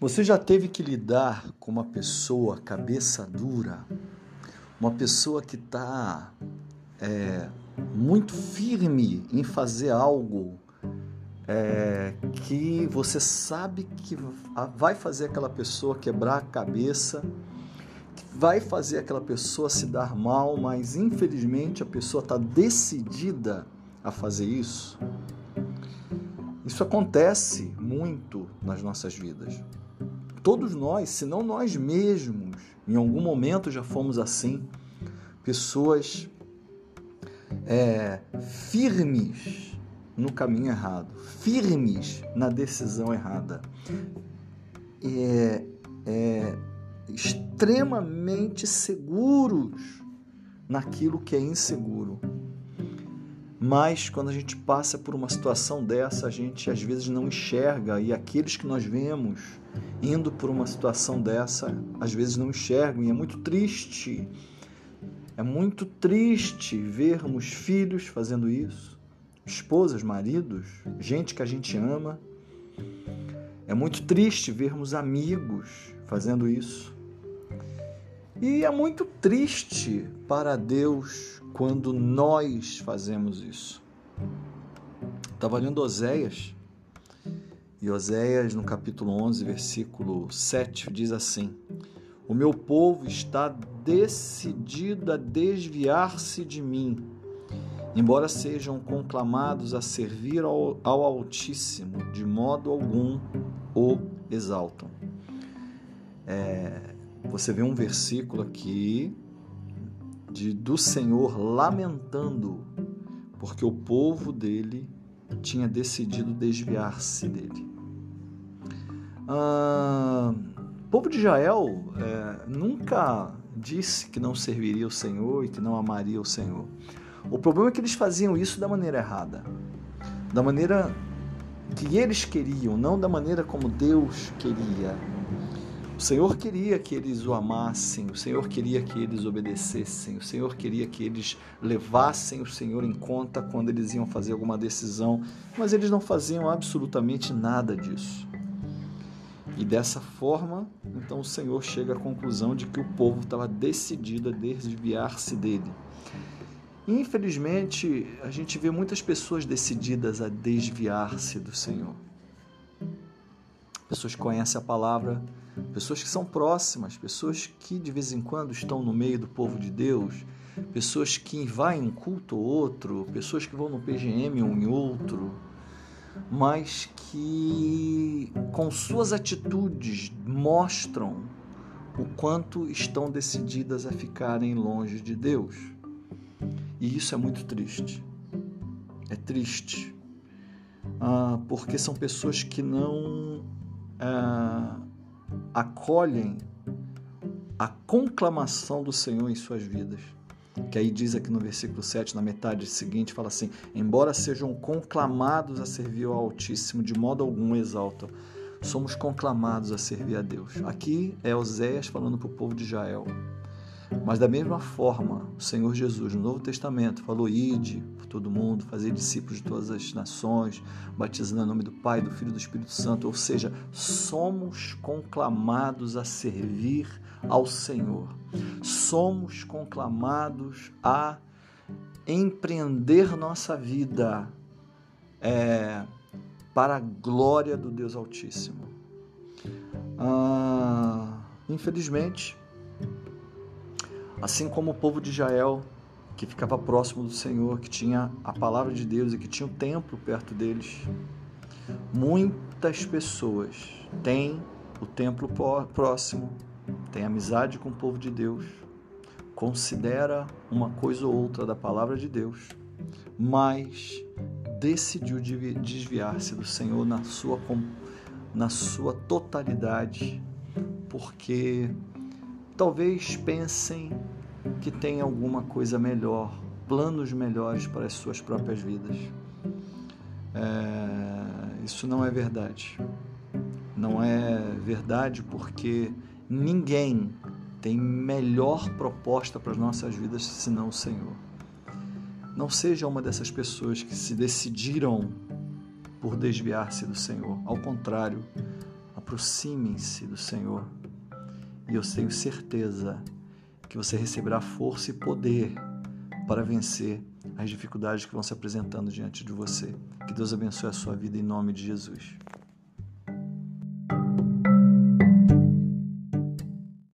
Você já teve que lidar com uma pessoa cabeça dura, uma pessoa que está é, muito firme em fazer algo é, que você sabe que vai fazer aquela pessoa quebrar a cabeça, que vai fazer aquela pessoa se dar mal, mas infelizmente a pessoa está decidida a fazer isso? Isso acontece muito nas nossas vidas. Todos nós, se não nós mesmos, em algum momento já fomos assim, pessoas é, firmes no caminho errado, firmes na decisão errada, é, é, extremamente seguros naquilo que é inseguro. Mas quando a gente passa por uma situação dessa, a gente às vezes não enxerga e aqueles que nós vemos indo por uma situação dessa, às vezes não enxergam e é muito triste. É muito triste vermos filhos fazendo isso, esposas, maridos, gente que a gente ama. É muito triste vermos amigos fazendo isso. E é muito triste para Deus quando nós fazemos isso. Estava lendo Oséias, e Oséias, no capítulo 11, versículo 7, diz assim: O meu povo está decidido a desviar-se de mim, embora sejam conclamados a servir ao, ao Altíssimo, de modo algum o exaltam. É, você vê um versículo aqui de, do Senhor lamentando, porque o povo dele tinha decidido desviar-se dele. Ah, o povo de Israel é, nunca disse que não serviria o Senhor e que não amaria o Senhor. O problema é que eles faziam isso da maneira errada, da maneira que eles queriam, não da maneira como Deus queria. O Senhor queria que eles o amassem, o Senhor queria que eles obedecessem, o Senhor queria que eles levassem o Senhor em conta quando eles iam fazer alguma decisão, mas eles não faziam absolutamente nada disso. E dessa forma, então o Senhor chega à conclusão de que o povo estava decidido a desviar-se dele. Infelizmente, a gente vê muitas pessoas decididas a desviar-se do Senhor pessoas que conhecem a palavra, pessoas que são próximas, pessoas que de vez em quando estão no meio do povo de Deus, pessoas que vão em um culto ou outro, pessoas que vão no PGM um em outro, mas que com suas atitudes mostram o quanto estão decididas a ficarem longe de Deus. E isso é muito triste. É triste. Ah, porque são pessoas que não ah, acolhem a conclamação do Senhor em suas vidas. Que aí diz aqui no versículo 7, na metade seguinte, fala assim: Embora sejam conclamados a servir ao Altíssimo, de modo algum exaltam. Somos conclamados a servir a Deus. Aqui é Oséias falando para o povo de Israel. Mas da mesma forma, o Senhor Jesus, no Novo Testamento, falou: ide por todo mundo, fazer discípulos de todas as nações, batizando em nome do Pai, do Filho e do Espírito Santo. Ou seja, somos conclamados a servir ao Senhor. Somos conclamados a empreender nossa vida é, para a glória do Deus Altíssimo. Ah, infelizmente, Assim como o povo de Israel, que ficava próximo do Senhor, que tinha a palavra de Deus e que tinha o templo perto deles, muitas pessoas têm o templo próximo, têm amizade com o povo de Deus, considera uma coisa ou outra da palavra de Deus, mas decidiu desviar-se do Senhor na sua, na sua totalidade, porque talvez pensem que tem alguma coisa melhor, planos melhores para as suas próprias vidas. É, isso não é verdade. Não é verdade porque ninguém tem melhor proposta para as nossas vidas senão o Senhor. Não seja uma dessas pessoas que se decidiram por desviar-se do Senhor. Ao contrário, aproximem-se do Senhor e eu tenho certeza que você receberá força e poder para vencer as dificuldades que vão se apresentando diante de você. Que Deus abençoe a sua vida em nome de Jesus.